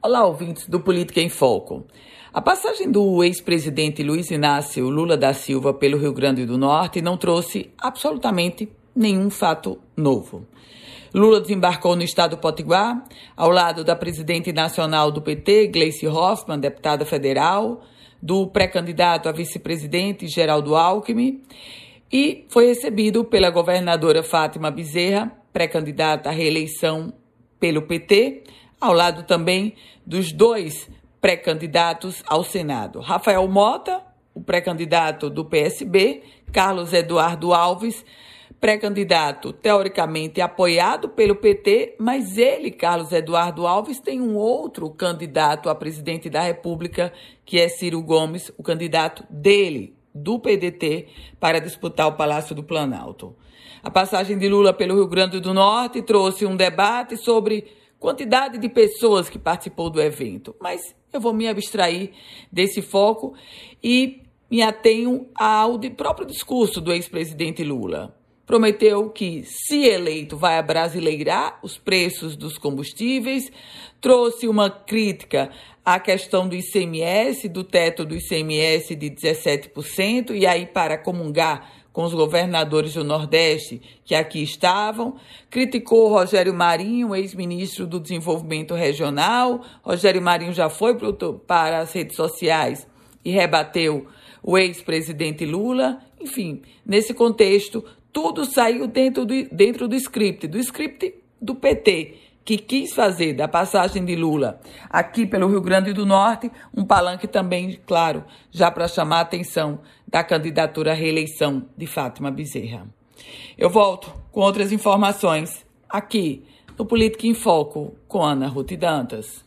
Olá, ouvintes do Política em Foco. A passagem do ex-presidente Luiz Inácio Lula da Silva pelo Rio Grande do Norte não trouxe absolutamente nenhum fato novo. Lula desembarcou no estado do Potiguar, ao lado da presidente nacional do PT, Gleice Hoffmann, deputada federal, do pré-candidato a vice-presidente Geraldo Alckmin, e foi recebido pela governadora Fátima Bezerra, pré-candidata à reeleição pelo PT, ao lado também dos dois pré-candidatos ao Senado. Rafael Mota, o pré-candidato do PSB, Carlos Eduardo Alves, pré-candidato teoricamente apoiado pelo PT, mas ele, Carlos Eduardo Alves, tem um outro candidato a presidente da República, que é Ciro Gomes, o candidato dele, do PDT, para disputar o Palácio do Planalto. A passagem de Lula pelo Rio Grande do Norte trouxe um debate sobre quantidade de pessoas que participou do evento, mas eu vou me abstrair desse foco e me atenho ao próprio discurso do ex-presidente Lula. Prometeu que, se eleito, vai abrasileirar os preços dos combustíveis, trouxe uma crítica à questão do ICMS, do teto do ICMS de 17%, e aí, para comungar com os governadores do Nordeste que aqui estavam, criticou Rogério Marinho, ex-ministro do Desenvolvimento Regional. Rogério Marinho já foi para as redes sociais e rebateu o ex-presidente Lula. Enfim, nesse contexto, tudo saiu dentro do, dentro do script, do script do PT que quis fazer da passagem de Lula aqui pelo Rio Grande do Norte um palanque também, claro, já para chamar a atenção da candidatura à reeleição de Fátima Bezerra. Eu volto com outras informações aqui no Política em Foco com Ana Ruth Dantas.